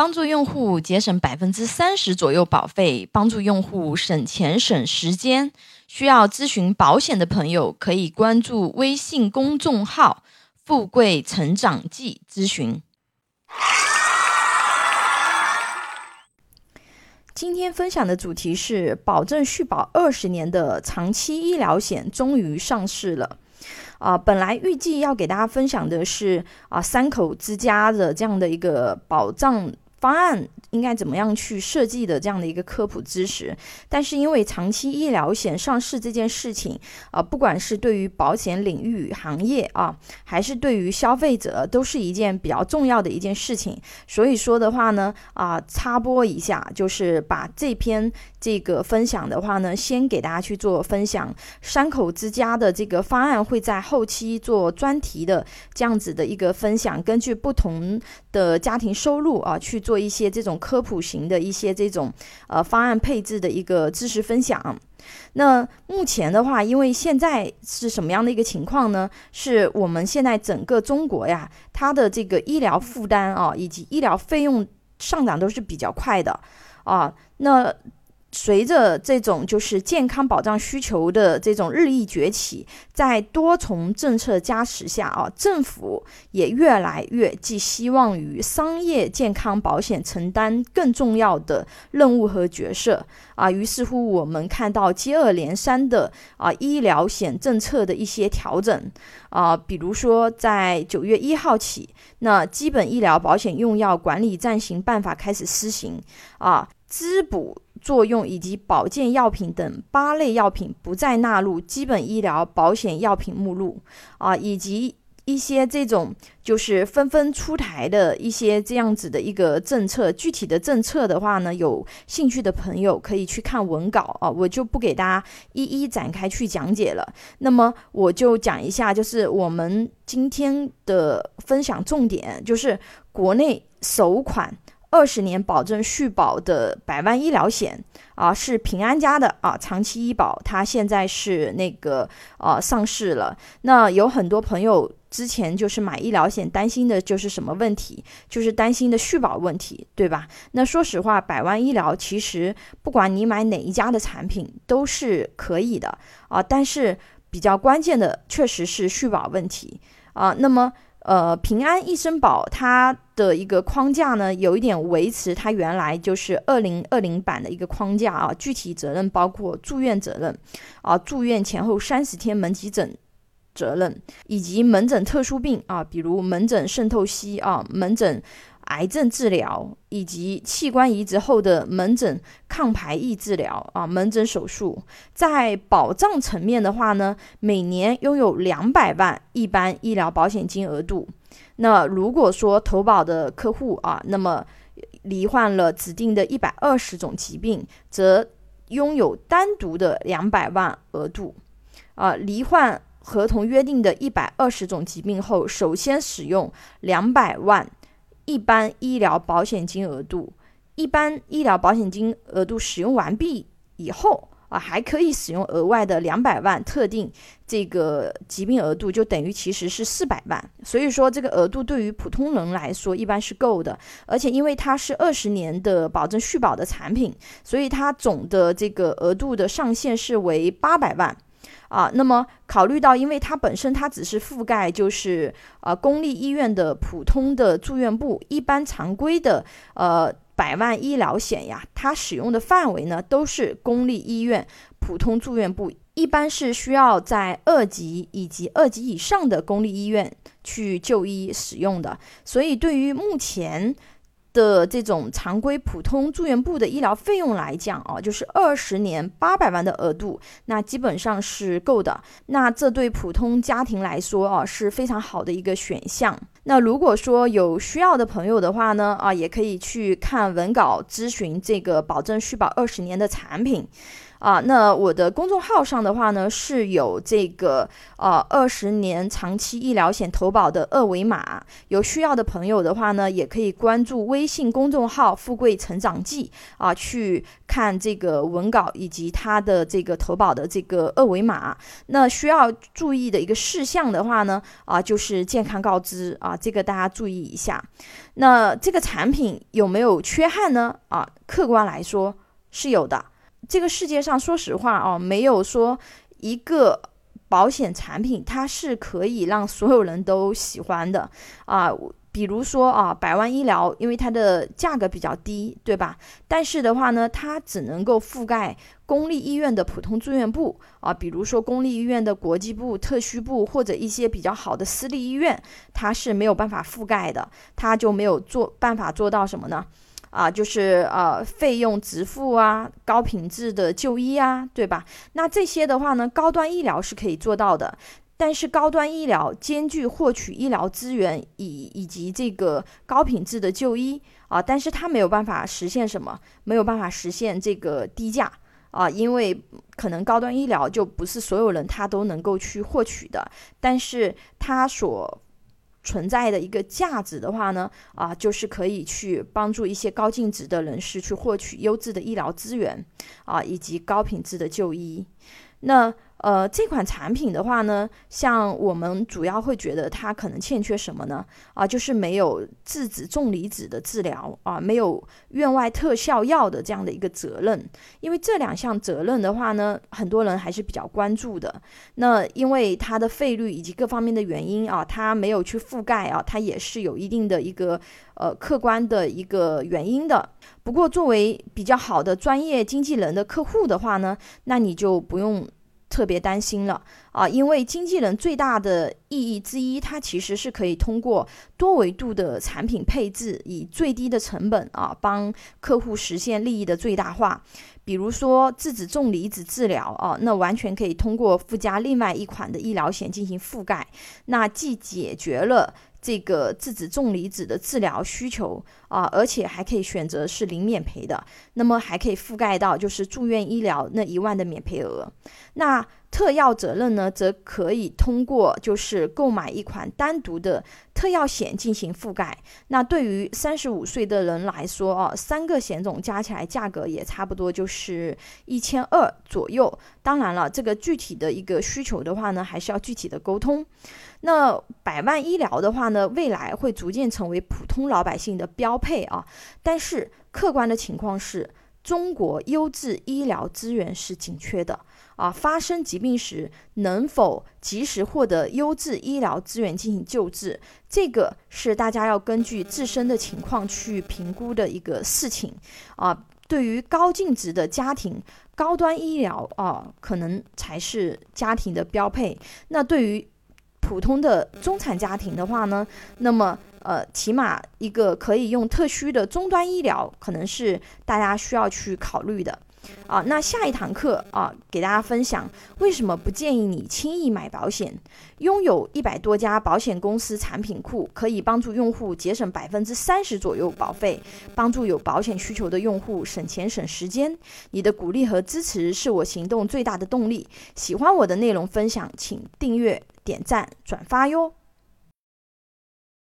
帮助用户节省百分之三十左右保费，帮助用户省钱省时间。需要咨询保险的朋友可以关注微信公众号“富贵成长记”咨询。今天分享的主题是保证续保二十年的长期医疗险终于上市了。啊，本来预计要给大家分享的是啊三口之家的这样的一个保障方案。应该怎么样去设计的这样的一个科普知识，但是因为长期医疗险上市这件事情啊，不管是对于保险领域行业啊，还是对于消费者，都是一件比较重要的一件事情。所以说的话呢，啊，插播一下，就是把这篇这个分享的话呢，先给大家去做分享。山口之家的这个方案会在后期做专题的这样子的一个分享，根据不同的家庭收入啊，去做做一些这种。科普型的一些这种呃方案配置的一个知识分享。那目前的话，因为现在是什么样的一个情况呢？是我们现在整个中国呀，它的这个医疗负担啊，以及医疗费用上涨都是比较快的啊。那随着这种就是健康保障需求的这种日益崛起，在多重政策加持下啊，政府也越来越寄希望于商业健康保险承担更重要的任务和角色啊。于是乎，我们看到接二连三的啊医疗险政策的一些调整啊，比如说在九月一号起，那基本医疗保险用药管理暂行办法开始施行啊，滋补。作用以及保健药品等八类药品不再纳入基本医疗保险药品目录啊，以及一些这种就是纷纷出台的一些这样子的一个政策。具体的政策的话呢，有兴趣的朋友可以去看文稿啊，我就不给大家一一展开去讲解了。那么我就讲一下，就是我们今天的分享重点，就是国内首款。二十年保证续保的百万医疗险啊，是平安家的啊，长期医保，它现在是那个呃上市了。那有很多朋友之前就是买医疗险，担心的就是什么问题？就是担心的续保问题，对吧？那说实话，百万医疗其实不管你买哪一家的产品都是可以的啊，但是比较关键的确实是续保问题啊。那么。呃，平安一生保它的一个框架呢，有一点维持它原来就是二零二零版的一个框架啊。具体责任包括住院责任啊，住院前后三十天门急诊责任，以及门诊特殊病啊，比如门诊渗透析啊，门诊。癌症治疗以及器官移植后的门诊抗排异治疗啊，门诊手术，在保障层面的话呢，每年拥有两百万一般医疗保险金额度。那如果说投保的客户啊，那么罹患了指定的一百二十种疾病，则拥有单独的两百万额度。啊，罹患合同约定的一百二十种疾病后，首先使用两百万。一般医疗保险金额度，一般医疗保险金额度使用完毕以后啊，还可以使用额外的两百万特定这个疾病额度，就等于其实是四百万。所以说这个额度对于普通人来说一般是够的，而且因为它是二十年的保证续保的产品，所以它总的这个额度的上限是为八百万。啊，那么考虑到，因为它本身它只是覆盖就是呃公立医院的普通的住院部，一般常规的呃百万医疗险呀，它使用的范围呢都是公立医院普通住院部，一般是需要在二级以及二级以上的公立医院去就医使用的，所以对于目前。的这种常规普通住院部的医疗费用来讲啊，就是二十年八百万的额度，那基本上是够的。那这对普通家庭来说啊，是非常好的一个选项。那如果说有需要的朋友的话呢，啊，也可以去看文稿咨询这个保证续保二十年的产品。啊，那我的公众号上的话呢，是有这个呃二十年长期医疗险投保的二维码，有需要的朋友的话呢，也可以关注微信公众号“富贵成长记”啊，去看这个文稿以及它的这个投保的这个二维码。那需要注意的一个事项的话呢，啊，就是健康告知啊，这个大家注意一下。那这个产品有没有缺憾呢？啊，客观来说是有的。这个世界上，说实话啊，没有说一个保险产品它是可以让所有人都喜欢的啊。比如说啊，百万医疗，因为它的价格比较低，对吧？但是的话呢，它只能够覆盖公立医院的普通住院部啊，比如说公立医院的国际部、特需部或者一些比较好的私立医院，它是没有办法覆盖的，它就没有做办法做到什么呢？啊，就是呃，费用直付啊，高品质的就医啊，对吧？那这些的话呢，高端医疗是可以做到的，但是高端医疗兼具获取医疗资源以以及这个高品质的就医啊，但是它没有办法实现什么，没有办法实现这个低价啊，因为可能高端医疗就不是所有人他都能够去获取的，但是它所。存在的一个价值的话呢，啊，就是可以去帮助一些高净值的人士去获取优质的医疗资源，啊，以及高品质的就医。那呃，这款产品的话呢，像我们主要会觉得它可能欠缺什么呢？啊，就是没有质子重离子的治疗啊，没有院外特效药的这样的一个责任。因为这两项责任的话呢，很多人还是比较关注的。那因为它的费率以及各方面的原因啊，它没有去覆盖啊，它也是有一定的一个呃客观的一个原因的。不过作为比较好的专业经纪人的客户的话呢，那你就不用。特别担心了啊，因为经纪人最大的意义之一，它其实是可以通过多维度的产品配置，以最低的成本啊，帮客户实现利益的最大化。比如说质子重离子治疗啊，那完全可以通过附加另外一款的医疗险进行覆盖，那既解决了。这个质子重离子的治疗需求啊，而且还可以选择是零免赔的，那么还可以覆盖到就是住院医疗那一万的免赔额。那特药责任呢，则可以通过就是购买一款单独的特药险进行覆盖。那对于三十五岁的人来说啊，三个险种加起来价格也差不多就是一千二左右。当然了，这个具体的一个需求的话呢，还是要具体的沟通。那百万医疗的话呢，未来会逐渐成为普通老百姓的标配啊。但是客观的情况是，中国优质医疗资源是紧缺的啊。发生疾病时，能否及时获得优质医疗资源进行救治，这个是大家要根据自身的情况去评估的一个事情啊。对于高净值的家庭，高端医疗啊，可能才是家庭的标配。那对于普通的中产家庭的话呢，那么呃，起码一个可以用特需的终端医疗，可能是大家需要去考虑的。啊，那下一堂课啊，给大家分享为什么不建议你轻易买保险。拥有一百多家保险公司产品库，可以帮助用户节省百分之三十左右保费，帮助有保险需求的用户省钱省时间。你的鼓励和支持是我行动最大的动力。喜欢我的内容分享，请订阅、点赞、转发哟。